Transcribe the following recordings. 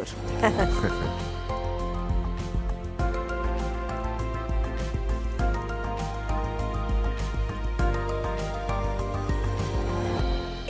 explicador.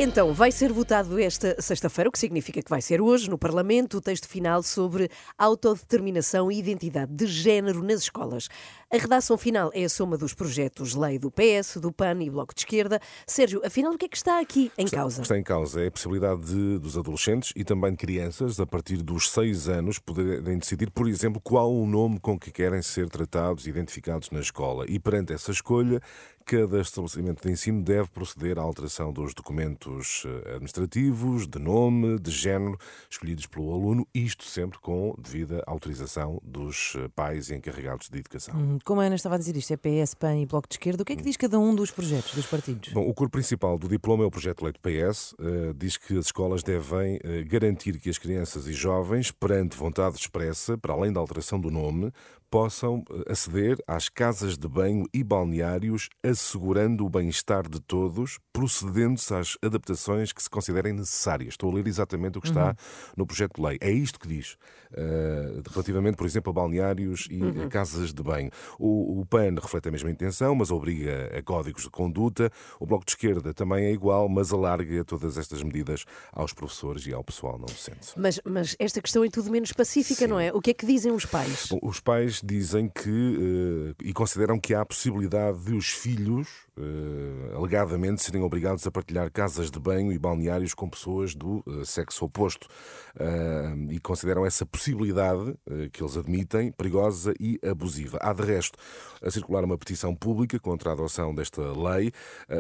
Então, vai ser votado esta sexta-feira, o que significa que vai ser hoje, no Parlamento, o texto final sobre autodeterminação e identidade de género nas escolas. A redação final é a soma dos projetos lei do PS, do PAN e Bloco de Esquerda. Sérgio, afinal, o que é que está aqui em causa? O que está em causa é a possibilidade de, dos adolescentes e também de crianças, a partir dos seis anos, poderem decidir, por exemplo, qual o nome com que querem ser tratados e identificados na escola. E perante essa escolha, cada estabelecimento de ensino deve proceder à alteração dos documentos eh, administrativos, de nome, de género, escolhidos pelo aluno, isto sempre com devida autorização dos eh, pais e encarregados de educação. Hum, como a Ana estava a dizer isto, é PS, PAN e Bloco de Esquerda, o que é que diz cada um dos projetos, dos partidos? Bom, o corpo principal do diploma é o projeto de lei do PS, uh, diz que as escolas devem uh, garantir que as crianças e jovens, perante vontade expressa, para além da alteração do nome, possam eh, aceder às casas de banho e balneários, assegurando o bem-estar de todos, procedendo-se às adaptações que se considerem necessárias. Estou a ler exatamente o que está uhum. no projeto de lei. É isto que diz, uh, relativamente, por exemplo, a balneários e uhum. casas de banho. O, o, PAN reflete a mesma intenção, mas obriga a códigos de conduta. O Bloco de Esquerda também é igual, mas alarga todas estas medidas aos professores e ao pessoal não docente. Mas, mas esta questão é tudo menos pacífica, Sim. não é? O que é que dizem os pais? Bom, os pais dizem que uh, e consideram que há a possibilidade de os filhos, uh, alegadamente, serem obrigados a partilhar casas de banho e balneários com pessoas do uh, sexo oposto. e consideram essa possibilidade, que eles admitem, perigosa e abusiva. Há, de resto, a circular uma petição pública contra a adoção desta lei.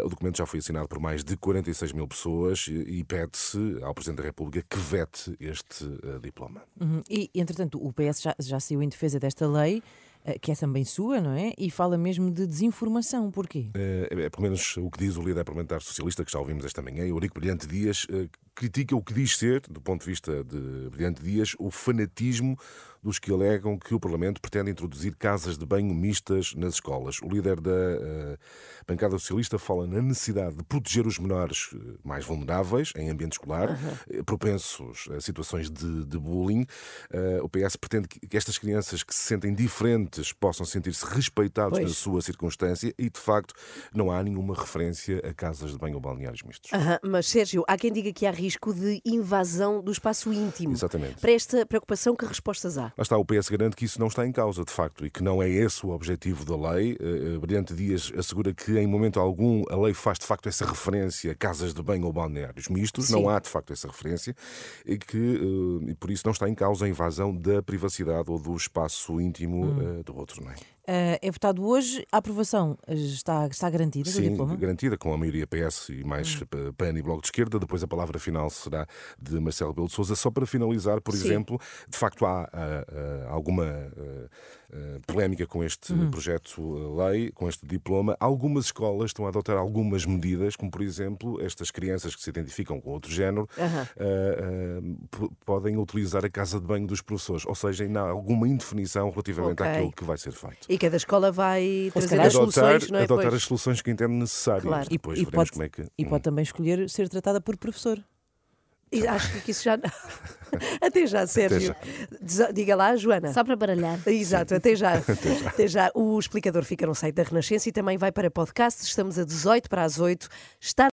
o documento já foi assinado por mais de 46 mil pessoas e, e pede-se ao Presidente da República que vete este diploma. Uhum. E, entretanto, o PS já, já saiu em defesa desta lei lei eh, que é também sua, não é? E fala mesmo de desinformação. Porquê? É, é, pelo menos o que diz o líder parlamentar socialista, que já ouvimos esta manhã, Eurico Brilhante Dias, eh, critica o que diz ser, do ponto de vista de Brilhante Dias, o fanatismo dos que alegam que o Parlamento pretende introduzir casas de banho mistas nas escolas. O líder da uh, bancada socialista fala na necessidade de proteger os menores eh, mais vulneráveis em ambiente escolar, uhum. propensos a situações de, de bullying. Uh, o PS pretende que estas crianças que se sentem diferentes possam sentir-se respeitados pois. na sua circunstância e, de facto, não há nenhuma referência a casas de banho ou balneários mistos. Uhum. Mas, Sérgio, há quem diga que há risco de invasão do espaço íntimo. Exatamente. Para esta preocupação, que respostas há? Lá está, o PS garante que isso não está em causa, de facto, e que não é esse o objetivo da lei. Uh, Brilhante Dias assegura que, em momento algum, a lei faz de facto essa referência a casas de banho ou balneários mistos. Sim. Não há de facto essa referência e que, uh, e por isso, não está em causa a invasão da privacidade ou do espaço íntimo hum. do outro, não é? Uh, é votado hoje. A aprovação está, está garantida Sim, do diploma? garantida, com a maioria PS e mais hum. PAN e Bloco de Esquerda. Depois a palavra final será de Marcelo Belo de Souza. Só para finalizar, por Sim. exemplo, de facto há uh, uh, alguma polémica com este uhum. projeto-lei, com este diploma. Algumas escolas estão a adotar algumas medidas, como por exemplo, estas crianças que se identificam com outro género uhum. podem utilizar a casa de banho dos professores. Ou seja, ainda há alguma indefinição relativamente okay. àquilo que vai ser feito. E cada escola vai trazer as soluções, não é? Adotar pois. as soluções que entende necessárias. Claro. Depois e, e pode, é que... E pode hum. também escolher ser tratada por professor. E acho que isso já. até já, Sérgio. Até já. Diga lá, Joana. Só para baralhar. Exato, até já. até já. Até já. O explicador fica no site da Renascença e também vai para podcast. Estamos a 18 para as 8. Está